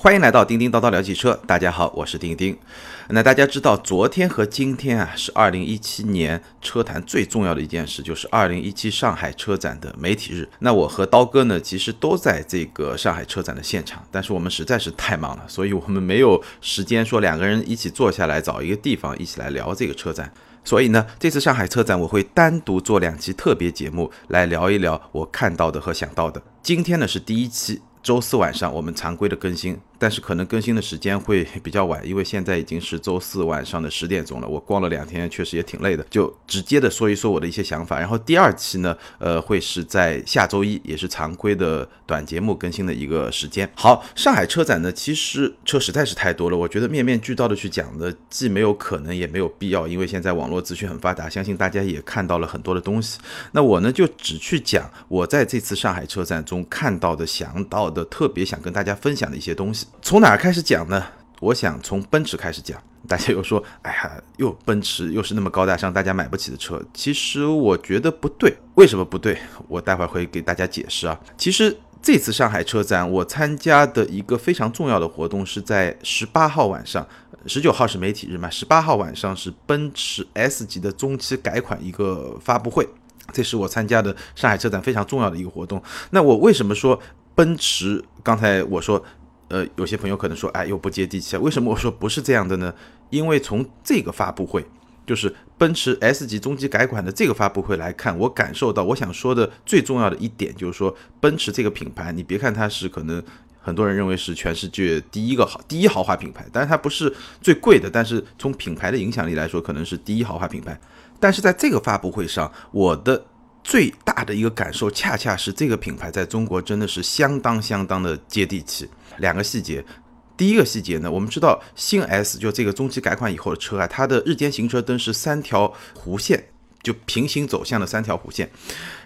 欢迎来到叮叮叨叨聊汽车。大家好，我是丁丁。那大家知道，昨天和今天啊，是二零一七年车坛最重要的一件事，就是二零一七上海车展的媒体日。那我和刀哥呢，其实都在这个上海车展的现场，但是我们实在是太忙了，所以我们没有时间说两个人一起坐下来找一个地方一起来聊这个车展。所以呢，这次上海车展我会单独做两期特别节目来聊一聊我看到的和想到的。今天呢是第一期。周四晚上我们常规的更新，但是可能更新的时间会 比较晚，因为现在已经是周四晚上的十点钟了。我逛了两天，确实也挺累的，就直接的说一说我的一些想法。然后第二期呢，呃，会是在下周一，也是常规的短节目更新的一个时间。好，上海车展呢，其实车实在是太多了，我觉得面面俱到的去讲呢，既没有可能，也没有必要，因为现在网络资讯很发达，相信大家也看到了很多的东西。那我呢，就只去讲我在这次上海车展中看到的、想到。的特别想跟大家分享的一些东西，从哪开始讲呢？我想从奔驰开始讲。大家又说，哎呀，又奔驰又是那么高大上，大家买不起的车。其实我觉得不对，为什么不对？我待会儿会给大家解释啊。其实这次上海车展，我参加的一个非常重要的活动是在十八号晚上，十九号是媒体日嘛，十八号晚上是奔驰 S 级的中期改款一个发布会，这是我参加的上海车展非常重要的一个活动。那我为什么说？奔驰，刚才我说，呃，有些朋友可能说，哎，又不接地气啊？为什么我说不是这样的呢？因为从这个发布会，就是奔驰 S 级中级改款的这个发布会来看，我感受到，我想说的最重要的一点就是说，奔驰这个品牌，你别看它是可能很多人认为是全世界第一个豪第一豪华品牌，但是它不是最贵的，但是从品牌的影响力来说，可能是第一豪华品牌。但是在这个发布会上，我的。最大的一个感受，恰恰是这个品牌在中国真的是相当相当的接地气。两个细节，第一个细节呢，我们知道新 S 就这个中期改款以后的车啊，它的日间行车灯是三条弧线，就平行走向的三条弧线。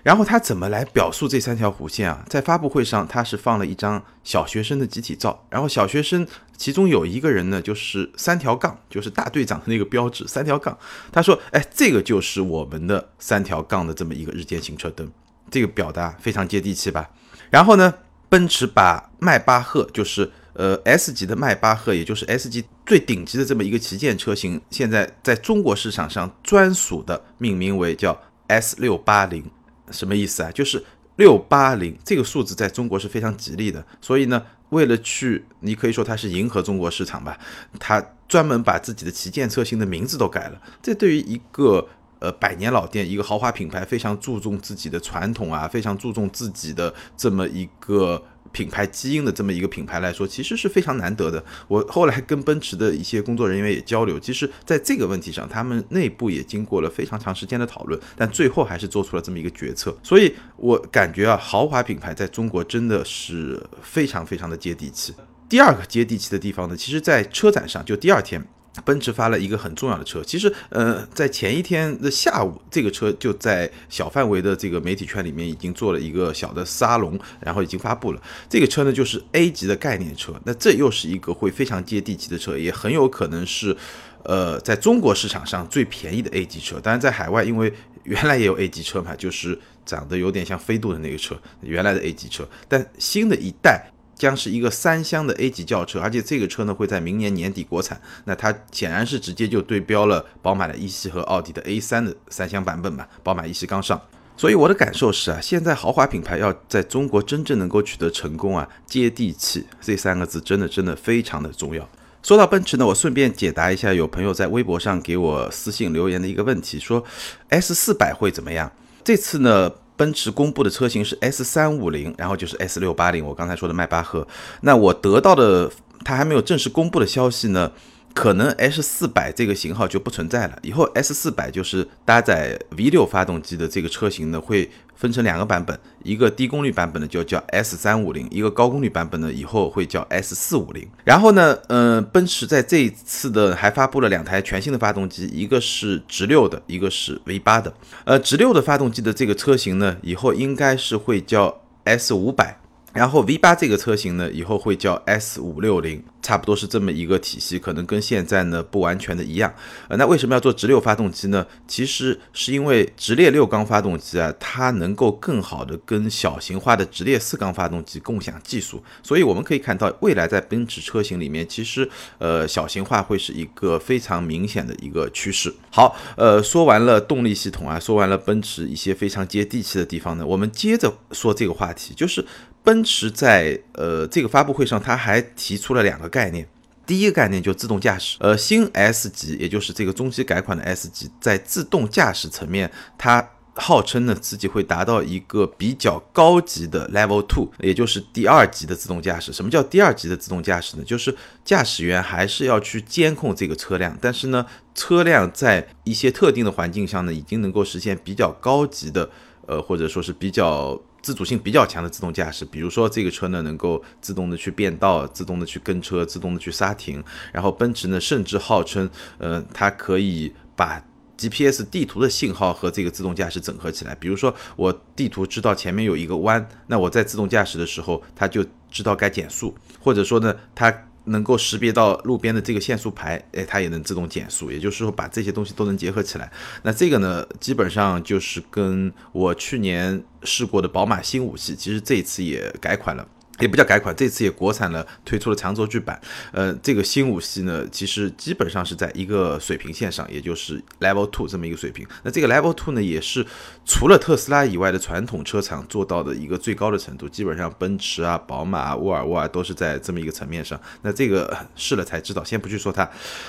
然后它怎么来表述这三条弧线啊？在发布会上，它是放了一张小学生的集体照，然后小学生其中有一个人呢，就是三条杠，就是大队长的那个标志，三条杠。他说：“哎，这个就是我们的三条杠的这么一个日间行车灯。”这个表达非常接地气吧？然后呢，奔驰把迈巴赫，就是呃 S 级的迈巴赫，也就是 S 级最顶级的这么一个旗舰车型，现在在中国市场上专属的命名为叫 S 六八零。什么意思啊？就是六八零这个数字在中国是非常吉利的，所以呢，为了去，你可以说它是迎合中国市场吧，它专门把自己的旗舰车型的名字都改了。这对于一个呃百年老店、一个豪华品牌，非常注重自己的传统啊，非常注重自己的这么一个。品牌基因的这么一个品牌来说，其实是非常难得的。我后来跟奔驰的一些工作人员也交流，其实在这个问题上，他们内部也经过了非常长时间的讨论，但最后还是做出了这么一个决策。所以我感觉啊，豪华品牌在中国真的是非常非常的接地气。第二个接地气的地方呢，其实在车展上，就第二天。奔驰发了一个很重要的车，其实，呃，在前一天的下午，这个车就在小范围的这个媒体圈里面已经做了一个小的沙龙，然后已经发布了。这个车呢，就是 A 级的概念车，那这又是一个会非常接地气的车，也很有可能是，呃，在中国市场上最便宜的 A 级车。当然，在海外，因为原来也有 A 级车嘛，就是长得有点像飞度的那个车，原来的 A 级车，但新的一代。将是一个三厢的 A 级轿车，而且这个车呢会在明年年底国产。那它显然是直接就对标了宝马的一系和奥迪的 A3 的三厢版本吧。宝马一系刚上，所以我的感受是啊，现在豪华品牌要在中国真正能够取得成功啊，接地气这三个字真的真的非常的重要。说到奔驰呢，我顺便解答一下有朋友在微博上给我私信留言的一个问题，说 S 四百会怎么样？这次呢？奔驰公布的车型是 S 三五零，然后就是 S 六八零，我刚才说的迈巴赫。那我得到的，它还没有正式公布的消息呢。可能 S 四百这个型号就不存在了，以后 S 四百就是搭载 V 六发动机的这个车型呢，会分成两个版本，一个低功率版本呢就叫 S 三五零，一个高功率版本呢以后会叫 S 四五零。然后呢，嗯，奔驰在这一次的还发布了两台全新的发动机，一个是直六的，一个是 V 八的。呃，直六的发动机的这个车型呢，以后应该是会叫 S 五百。然后 V 八这个车型呢，以后会叫 S 五六零。差不多是这么一个体系，可能跟现在呢不完全的一样。呃，那为什么要做直六发动机呢？其实是因为直列六缸发动机啊，它能够更好的跟小型化的直列四缸发动机共享技术。所以我们可以看到，未来在奔驰车型里面，其实呃小型化会是一个非常明显的一个趋势。好，呃，说完了动力系统啊，说完了奔驰一些非常接地气的地方呢，我们接着说这个话题，就是。奔驰在呃这个发布会上，他还提出了两个概念。第一个概念就自动驾驶，呃，新 S 级，也就是这个中期改款的 S 级，在自动驾驶层面，它号称呢自己会达到一个比较高级的 Level Two，也就是第二级的自动驾驶。什么叫第二级的自动驾驶呢？就是驾驶员还是要去监控这个车辆，但是呢，车辆在一些特定的环境下呢，已经能够实现比较高级的，呃，或者说是比较。自主性比较强的自动驾驶，比如说这个车呢能够自动的去变道、自动的去跟车、自动的去刹停，然后奔驰呢甚至号称，呃，它可以把 GPS 地图的信号和这个自动驾驶整合起来。比如说我地图知道前面有一个弯，那我在自动驾驶的时候，它就知道该减速，或者说呢它。能够识别到路边的这个限速牌，哎，它也能自动减速，也就是说把这些东西都能结合起来。那这个呢，基本上就是跟我去年试过的宝马新五系，其实这一次也改款了。也不叫改款，这次也国产了，推出了长轴距版。呃，这个新五系呢，其实基本上是在一个水平线上，也就是 Level Two 这么一个水平。那这个 Level Two 呢，也是除了特斯拉以外的传统车厂做到的一个最高的程度。基本上奔驰啊、宝马、沃尔沃啊，都是在这么一个层面上。那这个试了才知道，先不去说它。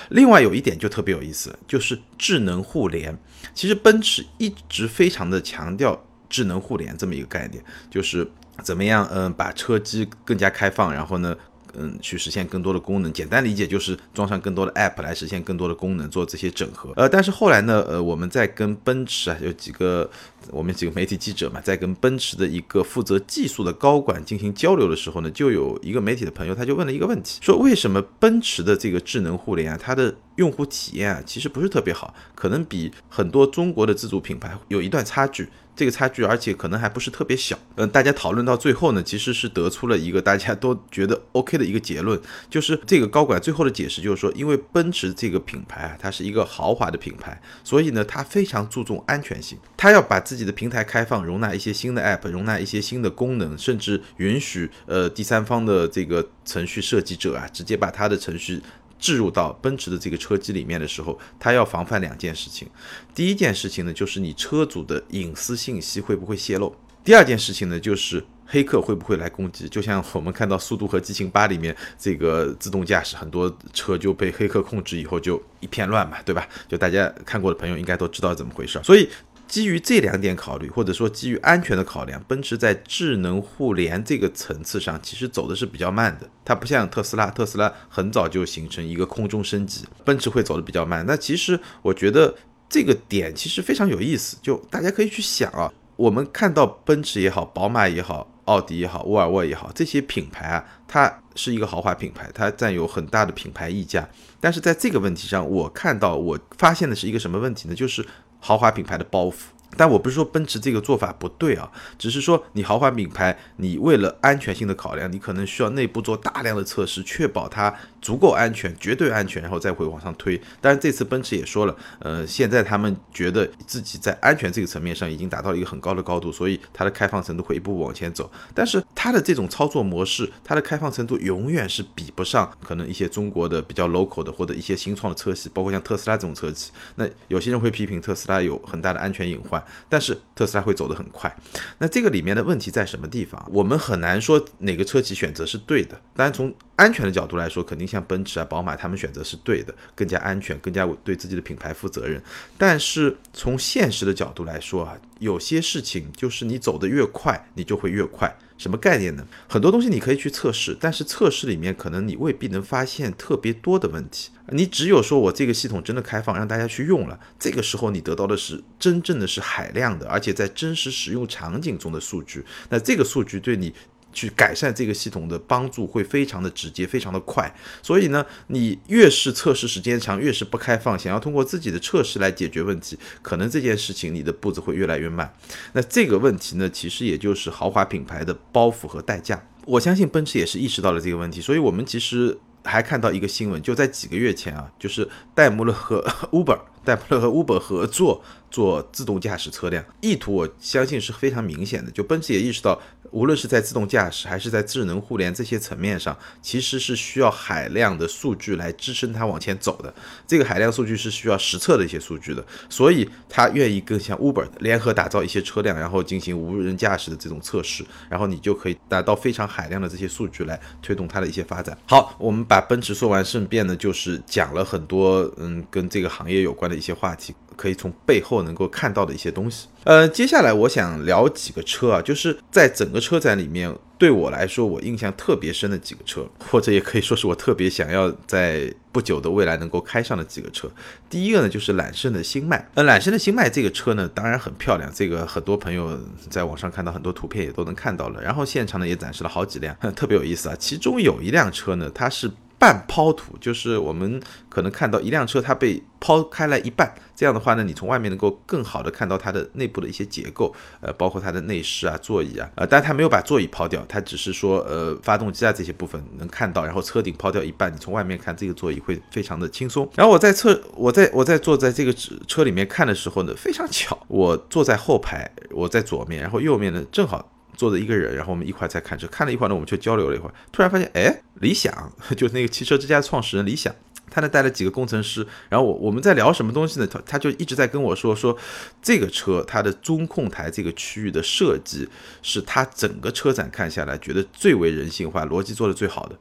另外有一点就特别有意思，就是智能互联。其实奔驰一直非常的强调智能互联这么一个概念，就是。怎么样？嗯，把车机更加开放，然后呢？嗯，去实现更多的功能，简单理解就是装上更多的 App 来实现更多的功能，做这些整合。呃，但是后来呢，呃，我们在跟奔驰啊，有几个我们几个媒体记者嘛，在跟奔驰的一个负责技术的高管进行交流的时候呢，就有一个媒体的朋友他就问了一个问题，说为什么奔驰的这个智能互联啊，它的用户体验啊，其实不是特别好，可能比很多中国的自主品牌有一段差距。这个差距，而且可能还不是特别小。嗯，大家讨论到最后呢，其实是得出了一个大家都觉得 OK 的一个结论，就是这个高管最后的解释就是说，因为奔驰这个品牌啊，它是一个豪华的品牌，所以呢，它非常注重安全性，它要把自己的平台开放，容纳一些新的 App，容纳一些新的功能，甚至允许呃第三方的这个程序设计者啊，直接把它的程序。置入到奔驰的这个车机里面的时候，它要防范两件事情。第一件事情呢，就是你车主的隐私信息会不会泄露；第二件事情呢，就是黑客会不会来攻击。就像我们看到《速度和激情八》里面这个自动驾驶，很多车就被黑客控制以后就一片乱嘛，对吧？就大家看过的朋友应该都知道怎么回事。所以。基于这两点考虑，或者说基于安全的考量，奔驰在智能互联这个层次上其实走的是比较慢的。它不像特斯拉，特斯拉很早就形成一个空中升级，奔驰会走的比较慢。那其实我觉得这个点其实非常有意思，就大家可以去想啊，我们看到奔驰也好，宝马也好，奥迪也好，沃尔沃也好，这些品牌啊，它是一个豪华品牌，它占有很大的品牌溢价。但是在这个问题上，我看到我发现的是一个什么问题呢？就是。豪华品牌的包袱，但我不是说奔驰这个做法不对啊，只是说你豪华品牌，你为了安全性的考量，你可能需要内部做大量的测试，确保它。足够安全，绝对安全，然后再会往上推。当然，这次奔驰也说了，呃，现在他们觉得自己在安全这个层面上已经达到了一个很高的高度，所以它的开放程度会一步步往前走。但是它的这种操作模式，它的开放程度永远是比不上可能一些中国的比较 local 的或者一些新创的车企，包括像特斯拉这种车企。那有些人会批评特斯拉有很大的安全隐患，但是特斯拉会走得很快。那这个里面的问题在什么地方？我们很难说哪个车企选择是对的。当然从安全的角度来说，肯定像奔驰啊、宝马，他们选择是对的，更加安全，更加对自己的品牌负责任。但是从现实的角度来说啊，有些事情就是你走得越快，你就会越快。什么概念呢？很多东西你可以去测试，但是测试里面可能你未必能发现特别多的问题。你只有说我这个系统真的开放，让大家去用了，这个时候你得到的是真正的是海量的，而且在真实使用场景中的数据。那这个数据对你。去改善这个系统的帮助会非常的直接，非常的快。所以呢，你越是测试时间长，越是不开放，想要通过自己的测试来解决问题，可能这件事情你的步子会越来越慢。那这个问题呢，其实也就是豪华品牌的包袱和代价。我相信奔驰也是意识到了这个问题，所以我们其实还看到一个新闻，就在几个月前啊，就是戴姆勒和 Uber。戴姆勒和 Uber 合作做自动驾驶车辆，意图我相信是非常明显的。就奔驰也意识到，无论是在自动驾驶还是在智能互联这些层面上，其实是需要海量的数据来支撑它往前走的。这个海量数据是需要实测的一些数据的，所以他愿意跟像 Uber 联合打造一些车辆，然后进行无人驾驶的这种测试，然后你就可以达到非常海量的这些数据来推动它的一些发展。好，我们把奔驰说完，顺便呢就是讲了很多嗯跟这个行业有关的。一些话题可以从背后能够看到的一些东西。呃，接下来我想聊几个车啊，就是在整个车展里面，对我来说我印象特别深的几个车，或者也可以说是我特别想要在不久的未来能够开上的几个车。第一个呢，就是揽胜的星脉。呃，揽胜的星脉这个车呢，当然很漂亮，这个很多朋友在网上看到很多图片也都能看到了。然后现场呢也展示了好几辆，特别有意思啊。其中有一辆车呢，它是。半抛土就是我们可能看到一辆车它被抛开了一半，这样的话呢，你从外面能够更好的看到它的内部的一些结构，呃，包括它的内饰啊、座椅啊，呃，但它没有把座椅抛掉，它只是说呃发动机啊这些部分能看到，然后车顶抛掉一半，你从外面看这个座椅会非常的轻松。然后我在侧我在我在坐在这个车里面看的时候呢，非常巧，我坐在后排，我在左面，然后右面呢正好。坐着一个人，然后我们一块在看车，看了一会儿呢，我们就交流了一会儿，突然发现，哎，理想 就是那个汽车之家的创始人理想，他呢带了几个工程师，然后我我们在聊什么东西呢？他他就一直在跟我说说，这个车它的中控台这个区域的设计是他整个车展看下来觉得最为人性化，逻辑做的最好的。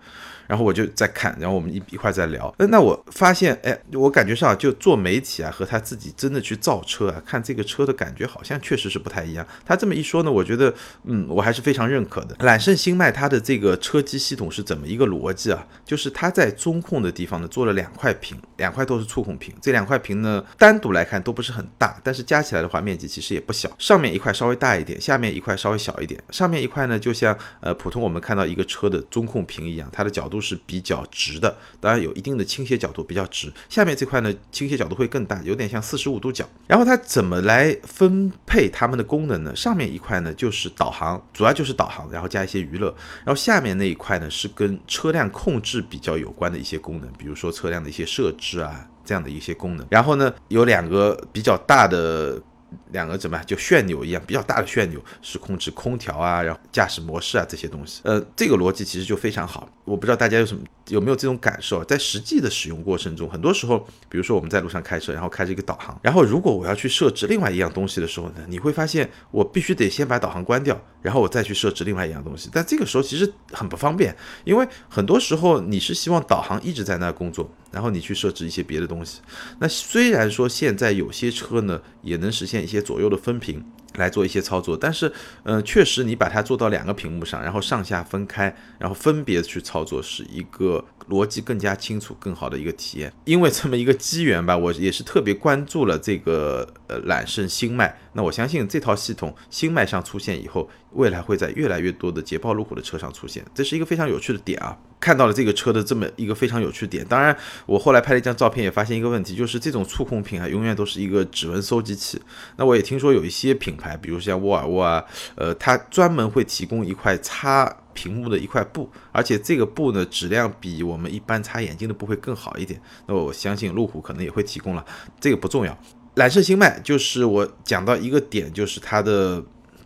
然后我就在看，然后我们一一块在聊。那我发现，哎，我感觉上就做媒体啊，和他自己真的去造车啊，看这个车的感觉好像确实是不太一样。他这么一说呢，我觉得，嗯，我还是非常认可的。揽胜星脉它的这个车机系统是怎么一个逻辑啊？就是它在中控的地方呢做了两块屏，两块都是触控屏。这两块屏呢单独来看都不是很大，但是加起来的话面积其实也不小。上面一块稍微大一点，下面一块稍微小一点。上面一块呢就像呃普通我们看到一个车的中控屏一样，它的角度。是比较直的，当然有一定的倾斜角度，比较直。下面这块呢，倾斜角度会更大，有点像四十五度角。然后它怎么来分配它们的功能呢？上面一块呢就是导航，主要就是导航，然后加一些娱乐。然后下面那一块呢是跟车辆控制比较有关的一些功能，比如说车辆的一些设置啊这样的一些功能。然后呢有两个比较大的。两个怎么就旋钮一样比较大的旋钮是控制空调啊，然后驾驶模式啊这些东西。呃，这个逻辑其实就非常好。我不知道大家有什么有没有这种感受，在实际的使用过程中，很多时候，比如说我们在路上开车，然后开着一个导航，然后如果我要去设置另外一样东西的时候呢，你会发现我必须得先把导航关掉，然后我再去设置另外一样东西。但这个时候其实很不方便，因为很多时候你是希望导航一直在那工作。然后你去设置一些别的东西，那虽然说现在有些车呢也能实现一些左右的分屏来做一些操作，但是，嗯，确实你把它做到两个屏幕上，然后上下分开，然后分别去操作，是一个逻辑更加清楚、更好的一个体验。因为这么一个机缘吧，我也是特别关注了这个呃揽胜星脉。那我相信这套系统星脉上出现以后，未来会在越来越多的捷豹路虎的车上出现，这是一个非常有趣的点啊。看到了这个车的这么一个非常有趣点，当然我后来拍了一张照片，也发现一个问题，就是这种触控屏啊，永远都是一个指纹搜集器。那我也听说有一些品牌，比如像沃尔沃啊，呃，它专门会提供一块擦屏幕的一块布，而且这个布呢，质量比我们一般擦眼镜的布会更好一点。那我相信路虎可能也会提供了，这个不重要。揽胜星脉就是我讲到一个点，就是它的。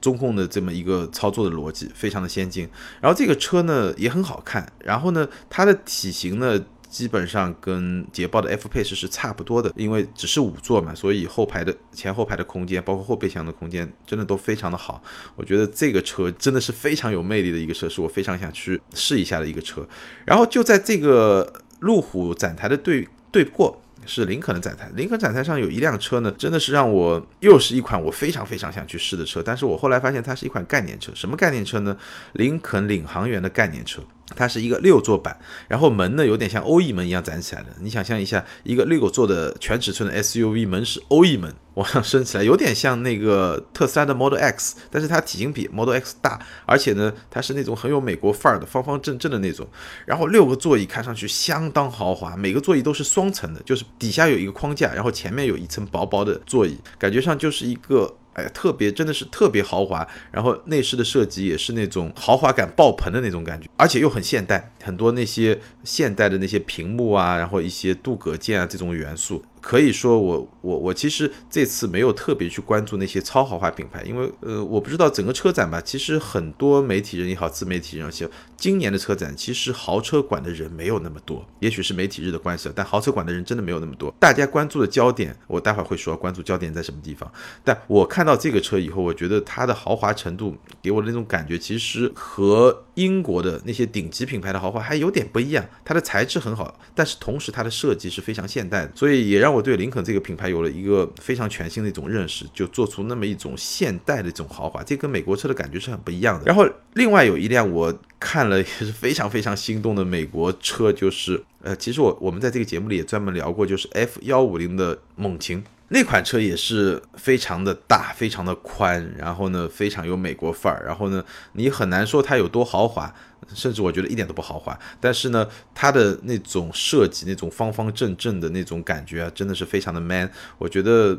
中控的这么一个操作的逻辑非常的先进，然后这个车呢也很好看，然后呢它的体型呢基本上跟捷豹的 F Pace 是差不多的，因为只是五座嘛，所以后排的前后排的空间，包括后备箱的空间真的都非常的好。我觉得这个车真的是非常有魅力的一个车，是我非常想去试一下的一个车。然后就在这个路虎展台的对对过。是林肯的展台，林肯展台上有一辆车呢，真的是让我又是一款我非常非常想去试的车，但是我后来发现它是一款概念车，什么概念车呢？林肯领航员的概念车。它是一个六座版，然后门呢有点像欧翼门一样展起来的。你想象一下，一个六座的全尺寸的 SUV 门是欧翼门往上升起来，有点像那个特斯拉的 Model X，但是它体型比 Model X 大，而且呢它是那种很有美国范儿的方方正正的那种。然后六个座椅看上去相当豪华，每个座椅都是双层的，就是底下有一个框架，然后前面有一层薄薄的座椅，感觉上就是一个。哎，特别真的是特别豪华，然后内饰的设计也是那种豪华感爆棚的那种感觉，而且又很现代，很多那些现代的那些屏幕啊，然后一些镀铬件啊这种元素。可以说，我我我其实这次没有特别去关注那些超豪华品牌，因为呃，我不知道整个车展吧。其实很多媒体人也好，自媒体人也好，今年的车展其实豪车馆的人没有那么多。也许是媒体日的关系，但豪车馆的人真的没有那么多。大家关注的焦点，我待会儿会说关注焦点在什么地方。但我看到这个车以后，我觉得它的豪华程度给我的那种感觉，其实和英国的那些顶级品牌的豪华还有点不一样。它的材质很好，但是同时它的设计是非常现代的，所以也让我。我对林肯这个品牌有了一个非常全新的一种认识，就做出那么一种现代的这种豪华，这跟美国车的感觉是很不一样的。然后另外有一辆我看了也是非常非常心动的美国车，就是呃，其实我我们在这个节目里也专门聊过，就是 F 幺五零的猛禽那款车也是非常的大，非常的宽，然后呢非常有美国范儿，然后呢你很难说它有多豪华。甚至我觉得一点都不豪华，但是呢，它的那种设计，那种方方正正的那种感觉啊，真的是非常的 man。我觉得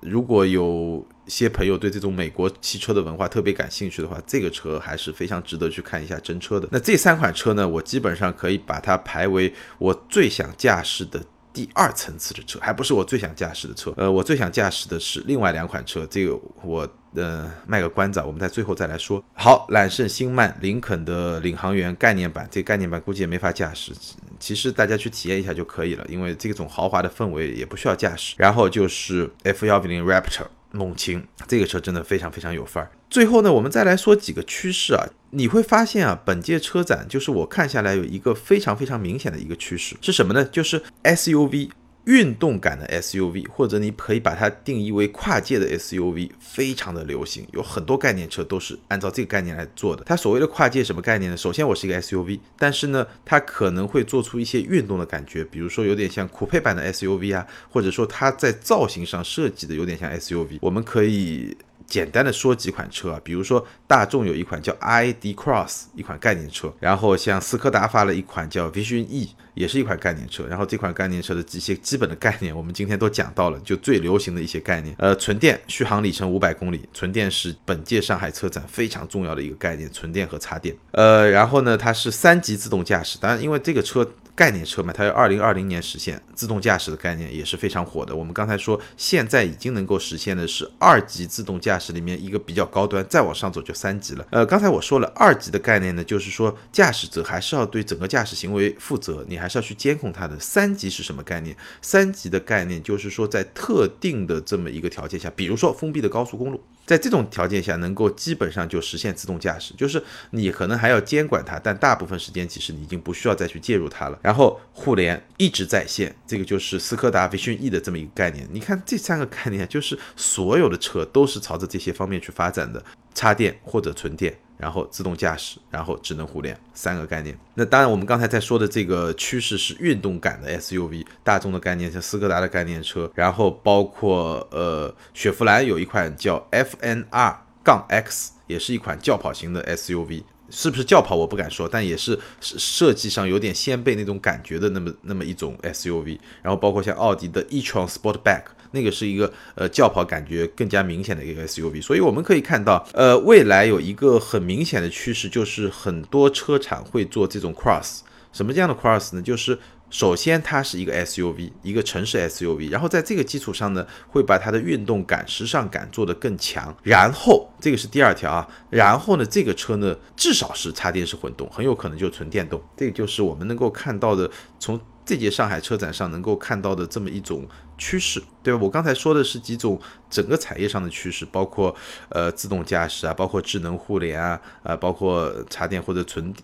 如果有些朋友对这种美国汽车的文化特别感兴趣的话，这个车还是非常值得去看一下真车的。那这三款车呢，我基本上可以把它排为我最想驾驶的。第二层次的车还不是我最想驾驶的车，呃，我最想驾驶的是另外两款车，这个我呃卖个关子，我们在最后再来说。好，揽胜星曼林肯的领航员概念版，这概念版估计也没法驾驶，其实大家去体验一下就可以了，因为这种豪华的氛围也不需要驾驶。然后就是 F 幺五零 Raptor。猛禽这个车真的非常非常有范儿。最后呢，我们再来说几个趋势啊，你会发现啊，本届车展就是我看下来有一个非常非常明显的一个趋势是什么呢？就是 SUV。运动感的 SUV，或者你可以把它定义为跨界的 SUV，非常的流行，有很多概念车都是按照这个概念来做的。它所谓的跨界什么概念呢？首先我是一个 SUV，但是呢，它可能会做出一些运动的感觉，比如说有点像酷配版的 SUV 啊，或者说它在造型上设计的有点像 SUV。我们可以简单的说几款车啊，比如说大众有一款叫 ID Cross，一款概念车，然后像斯柯达发了一款叫 Vision E。也是一款概念车，然后这款概念车的一些基本的概念，我们今天都讲到了，就最流行的一些概念。呃，纯电续航里程五百公里，纯电是本届上海车展非常重要的一个概念，纯电和插电。呃，然后呢，它是三级自动驾驶，当然因为这个车。概念车嘛，它要二零二零年实现自动驾驶的概念也是非常火的。我们刚才说，现在已经能够实现的是二级自动驾驶里面一个比较高端，再往上走就三级了。呃，刚才我说了，二级的概念呢，就是说驾驶者还是要对整个驾驶行为负责，你还还是要去监控它的。三级是什么概念？三级的概念就是说，在特定的这么一个条件下，比如说封闭的高速公路。在这种条件下，能够基本上就实现自动驾驶，就是你可能还要监管它，但大部分时间其实你已经不需要再去介入它了。然后互联一直在线，这个就是斯柯达 Vision E 的这么一个概念。你看这三个概念，就是所有的车都是朝着这些方面去发展的，插电或者纯电。然后自动驾驶，然后智能互联三个概念。那当然，我们刚才在说的这个趋势是运动感的 SUV，大众的概念像斯柯达的概念车，然后包括呃雪佛兰有一款叫 FNR 杠 X，也是一款轿跑型的 SUV，是不是轿跑我不敢说，但也是设计上有点掀背那种感觉的那么那么一种 SUV。然后包括像奥迪的 e-tron Sportback。那个是一个呃轿跑感觉更加明显的一个 SUV，所以我们可以看到，呃，未来有一个很明显的趋势，就是很多车厂会做这种 cross。什么这样的 cross 呢？就是首先它是一个 SUV，一个城市 SUV，然后在这个基础上呢，会把它的运动感、时尚感做得更强。然后这个是第二条啊，然后呢，这个车呢至少是插电式混动，很有可能就纯电动。这个就是我们能够看到的从。这届上海车展上能够看到的这么一种趋势，对吧？我刚才说的是几种整个产业上的趋势，包括呃自动驾驶啊，包括智能互联啊，啊，包括插电或者纯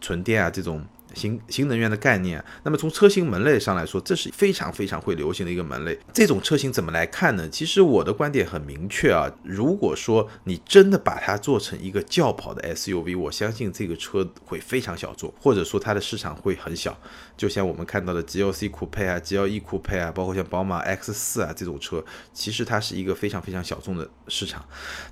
纯电啊这种。新新能源的概念，那么从车型门类上来说，这是非常非常会流行的一个门类。这种车型怎么来看呢？其实我的观点很明确啊，如果说你真的把它做成一个轿跑的 SUV，我相信这个车会非常小众，或者说它的市场会很小。就像我们看到的 GLC 酷配啊、GLE 酷配啊，包括像宝马 X 四啊这种车，其实它是一个非常非常小众的市场。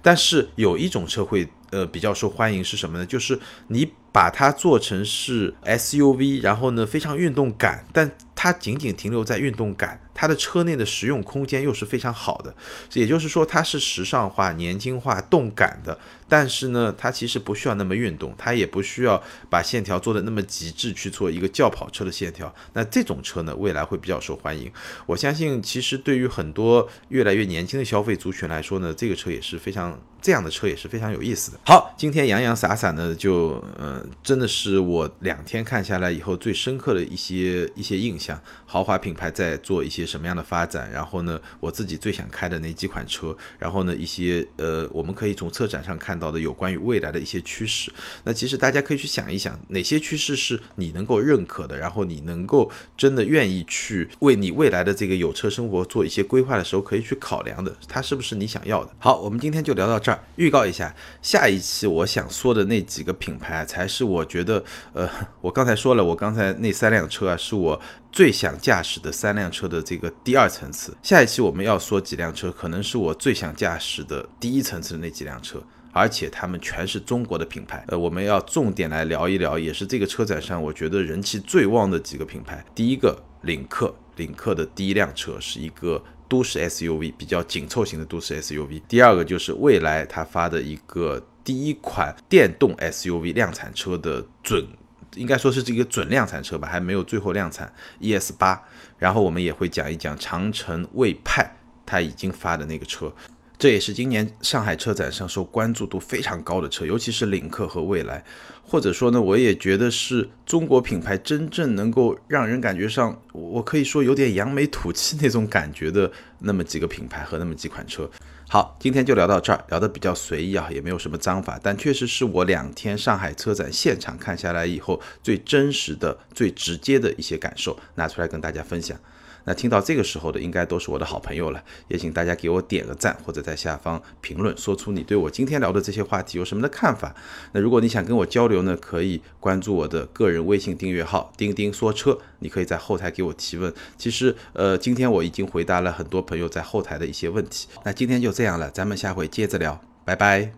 但是有一种车会。呃，比较受欢迎是什么呢？就是你把它做成是 SUV，然后呢非常运动感，但它仅仅停留在运动感。它的车内的实用空间又是非常好的，也就是说它是时尚化、年轻化、动感的，但是呢，它其实不需要那么运动，它也不需要把线条做的那么极致去做一个轿跑车的线条。那这种车呢，未来会比较受欢迎。我相信，其实对于很多越来越年轻的消费族群来说呢，这个车也是非常这样的车也是非常有意思的。好，今天洋洋洒洒呢，就呃，真的是我两天看下来以后最深刻的一些一些印象。豪华品牌在做一些。什么样的发展？然后呢，我自己最想开的那几款车，然后呢，一些呃，我们可以从车展上看到的有关于未来的一些趋势。那其实大家可以去想一想，哪些趋势是你能够认可的，然后你能够真的愿意去为你未来的这个有车生活做一些规划的时候，可以去考量的，它是不是你想要的？好，我们今天就聊到这儿。预告一下，下一期我想说的那几个品牌，才是我觉得，呃，我刚才说了，我刚才那三辆车啊，是我。最想驾驶的三辆车的这个第二层次，下一期我们要说几辆车，可能是我最想驾驶的第一层次的那几辆车，而且他们全是中国的品牌。呃，我们要重点来聊一聊，也是这个车展上我觉得人气最旺的几个品牌。第一个领克，领克的第一辆车是一个都市 SUV，比较紧凑型的都市 SUV。第二个就是蔚来它发的一个第一款电动 SUV 量产车的准。应该说是这个准量产车吧，还没有最后量产 ES 八。然后我们也会讲一讲长城魏派，它已经发的那个车，这也是今年上海车展上受关注度非常高的车，尤其是领克和蔚来。或者说呢，我也觉得是中国品牌真正能够让人感觉上，我可以说有点扬眉吐气那种感觉的那么几个品牌和那么几款车。好，今天就聊到这儿，聊得比较随意啊，也没有什么章法，但确实是我两天上海车展现场看下来以后最真实的、最直接的一些感受，拿出来跟大家分享。那听到这个时候的，应该都是我的好朋友了，也请大家给我点个赞，或者在下方评论，说出你对我今天聊的这些话题有什么的看法。那如果你想跟我交流呢，可以关注我的个人微信订阅号“钉钉说车”，你可以在后台给我提问。其实，呃，今天我已经回答了很多朋友在后台的一些问题。那今天就这样了，咱们下回接着聊，拜拜。